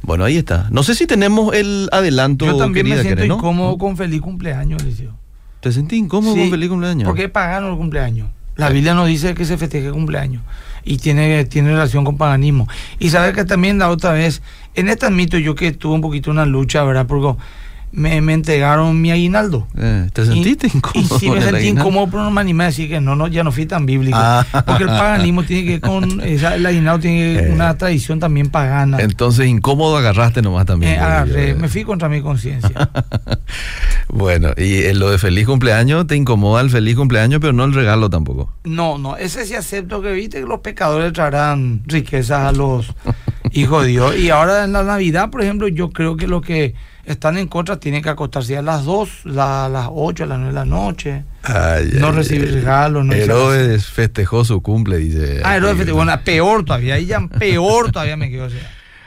Speaker 1: Bueno, ahí está. No sé si tenemos el adelanto,
Speaker 2: Yo también
Speaker 1: querida,
Speaker 2: me siento
Speaker 1: ¿querés, no?
Speaker 2: incómodo con feliz cumpleaños, Liceo.
Speaker 1: ¿Te sentí incómodo
Speaker 2: Sí,
Speaker 1: con feliz cumpleaños?
Speaker 2: Porque es pagano el cumpleaños. La Biblia nos dice que se festeje cumpleaños. Y tiene, tiene relación con paganismo. Y sabes que también la otra vez, en este mito yo que tuve un poquito una lucha, ¿verdad? Porque me, me entregaron mi aguinaldo.
Speaker 1: Eh, ¿Te sentiste
Speaker 2: y,
Speaker 1: incómodo?
Speaker 2: Y sí me sentí incómodo, pero no me animé a decir que no, no, ya no fui tan bíblico.
Speaker 1: Ah.
Speaker 2: Porque el paganismo tiene que ver con, <laughs> esa- el aguinaldo tiene
Speaker 1: Eh.
Speaker 2: una tradición también pagana.
Speaker 1: Entonces incómodo agarraste nomás también.
Speaker 2: Eh, agarré,
Speaker 1: eh.
Speaker 2: me fui contra mi conciencia. <laughs>
Speaker 1: bueno, y en lo de feliz cumpleaños, te incomoda el feliz cumpleaños, pero no el regalo tampoco.
Speaker 2: No, no, ese sí acepto que viste que los pecadores traerán riquezas a los <laughs> hijos de Dios. Y ahora en la Navidad, por ejemplo, yo creo que los que están en contra tienen que acostarse a las 2, la- a las 8, a las 9 de la noche. Ay, no recibir regalos. No
Speaker 1: Herodes festejó su cumple, dice.
Speaker 2: Ah, Herodes festejó. Bueno, peor todavía. Ahí ya peor todavía me quedó.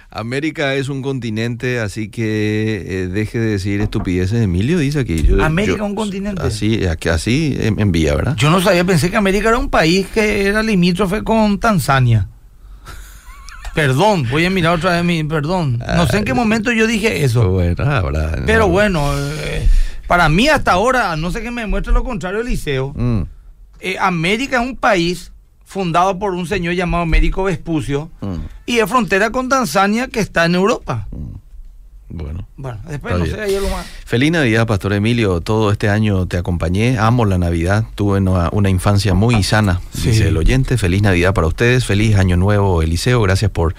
Speaker 1: América es un continente, así que eh, deje de decir estupideces. Emilio dice aquí. Yo,
Speaker 2: América es un continente.
Speaker 1: Así, así envía, ¿verdad?
Speaker 2: Yo no sabía, pensé que América era un país que era limítrofe con Tanzania. Perdón, voy a mirar otra vez mi. Perdón. No sé en qué momento yo dije eso.
Speaker 1: Bueno,
Speaker 2: Pero bueno, eh, para mí hasta ahora, no sé qué me muestre lo contrario, Eliseo. Mm. Eh, América es un país fundado por un señor llamado Américo Vespucio mm. y es frontera con Tanzania que está en Europa. Mm.
Speaker 1: Bueno.
Speaker 2: Bueno, después no sé, hay algo más.
Speaker 1: Feliz Navidad, Pastor Emilio. Todo este año te acompañé. Amo la Navidad. Tuve una, infancia muy sana, dice el oyente. Feliz Navidad para ustedes. Feliz Año Nuevo, Eliseo. Gracias por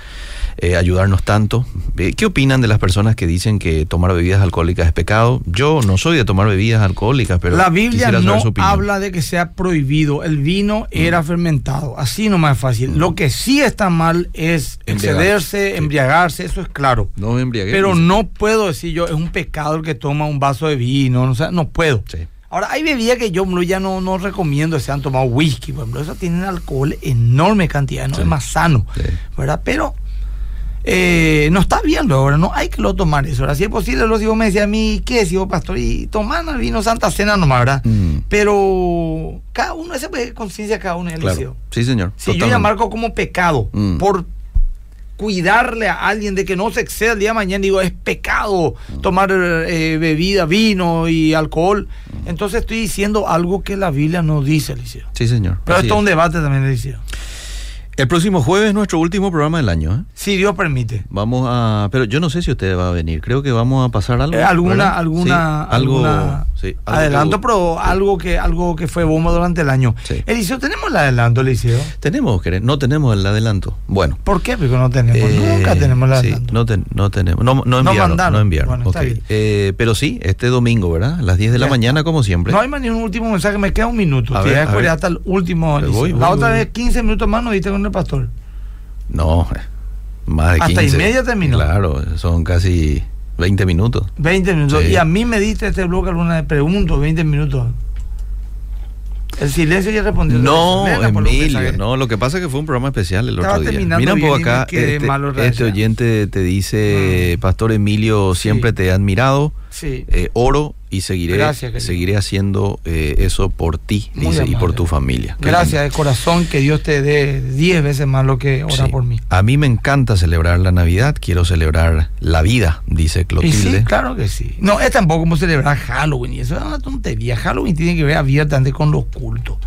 Speaker 1: eh, ayudarnos tanto. Eh, ¿Qué opinan de las personas que dicen que tomar bebidas alcohólicas es pecado? Yo no soy de tomar bebidas alcohólicas, pero
Speaker 2: la Biblia no habla de que sea prohibido. El vino mm. era fermentado, así no más fácil. Lo que sí está mal es excederse, embriagarse, eso es claro.
Speaker 1: No
Speaker 2: Pero no puedo decir yo es un pecado el que toma un vaso de vino, no, sea, no puedo. Ahora, hay bebidas que yo ya no, no recomiendo, se han tomado whisky, por ejemplo, eso tienen alcohol enorme cantidad, no es más sano, ¿verdad? Pero eh, no está bien ahora, no hay que lo tomar eso. Ahora, si es posible, los hijos me decían a mí, ¿qué es, hijo pastor? Y tomar vino Santa Cena nomás, ¿verdad? Mm. Pero cada uno, esa es conciencia cada uno es
Speaker 1: claro. Sí, señor.
Speaker 2: Si yo ya marco como pecado mm. por cuidarle a alguien de que no se exceda el día de mañana, digo, es pecado mm. tomar eh, bebida, vino y alcohol. Entonces estoy diciendo algo que la Biblia no dice, Eliseo.
Speaker 1: Sí, señor.
Speaker 2: Pero esto es un debate también, Eliseo.
Speaker 1: El próximo jueves es nuestro último programa del año. ¿eh?
Speaker 2: Si Dios permite.
Speaker 1: Vamos a. Pero yo no sé si usted va a venir. Creo que vamos a pasar algo.
Speaker 2: Eh, alguna, alguna,
Speaker 1: algo,
Speaker 2: adelanto, pero algo que algo que fue bomba durante el año. Eliseo, ¿tenemos el adelanto, Eliseo?
Speaker 1: Tenemos, no tenemos el adelanto. Bueno.
Speaker 2: ¿Por qué? Porque no tenemos. Eh, Nunca tenemos el adelanto.
Speaker 1: no, no tenemos. No, no enviaron. No, enviaron. pero sí, este domingo, ¿verdad? A las 10 de la mañana, como siempre.
Speaker 2: No hay más ni un último mensaje. Me queda un minuto. A hasta el último. la otra vez, 15 minutos más, nos diste con el pastor.
Speaker 1: No, más de 15.
Speaker 2: Hasta y media terminó.
Speaker 1: Claro, son casi 20 minutos.
Speaker 2: 20 minutos. Y a mí me diste este bloque alguna pregunta, 20 minutos. El silencio ya respondió.
Speaker 1: No, Emilio, no, lo que pasa es que fue un programa especial el otro día. Mira un poco acá, este, este oyente te dice, mm. Pastor Emilio, siempre te he admirado, sí. Eh, oro y seguiré, seguiré haciendo eh, eso por ti dice, y por tu familia.
Speaker 2: Gracias de corazón, que Dios te dé diez veces más lo que ora por mí.
Speaker 1: A mí me encanta celebrar la Navidad, quiero celebrar la vida, dice Clotilde.
Speaker 2: sí, claro que sí. No, es tampoco como celebrar Halloween, y eso es una tontería. Halloween tiene que ver abiertamente con los cultos.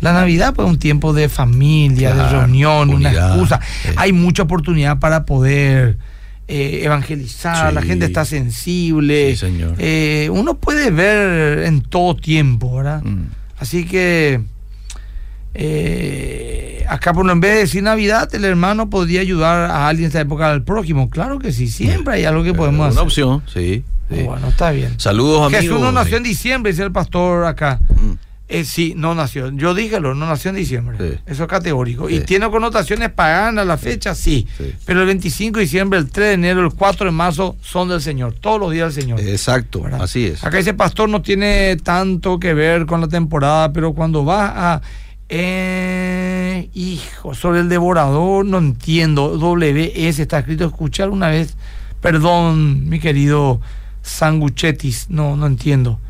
Speaker 2: La Navidad pues un tiempo de familia, de reunión, una excusa. Hay mucha oportunidad para poder eh, evangelizar, la gente está sensible.
Speaker 1: señor.
Speaker 2: Eh, uno puede ver en todo tiempo, ¿verdad? Mm. Así que eh, acá, por en vez de decir Navidad, el hermano podría ayudar a alguien en esta época al próximo. Claro que sí, siempre hay algo que podemos hacer.
Speaker 1: Una opción, sí.
Speaker 2: Bueno, está bien.
Speaker 1: Saludos, amigos.
Speaker 2: Jesús no nació en diciembre, dice el pastor acá. Mm. Eh, sí, no nació. Yo dígelo, no nació en diciembre. Eso es categórico. Y tiene connotaciones paganas la fecha, sí. Pero el 25 de diciembre, el 3 de enero, el 4 de marzo son del Señor. Todos los días del Señor.
Speaker 1: Exacto, así es.
Speaker 2: Acá ese pastor no tiene tanto que ver con la temporada, pero cuando va a. Eh, hijo, sobre el devorador, no entiendo. WS está escrito escuchar una vez. Perdón, mi querido Sanguchetis, no, no entiendo.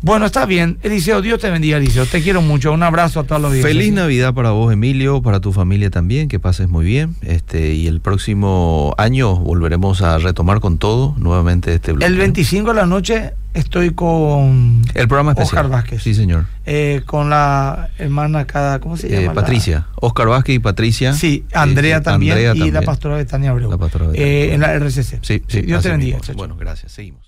Speaker 2: Bueno, está bien. Eliseo, Dios te bendiga, Eliseo. Te quiero mucho. Un abrazo a todos los días.
Speaker 1: Feliz Navidad para vos, Emilio, para tu familia también. Que pases muy bien. Este Y el próximo año volveremos a retomar con todo nuevamente este
Speaker 2: bloque. El 25 de la noche estoy con
Speaker 1: el programa especial.
Speaker 2: Oscar Vázquez.
Speaker 1: Sí, señor.
Speaker 2: Eh, con la hermana cada, ¿cómo se eh, llama?
Speaker 1: Patricia. Oscar Vázquez y Patricia.
Speaker 2: Sí, Andrea, también, y la pastora Betania Abreu.
Speaker 1: La pastora
Speaker 2: eh, en la RCC.
Speaker 1: Sí, sí.
Speaker 2: Dios te bendiga.
Speaker 1: Bueno, gracias. Seguimos.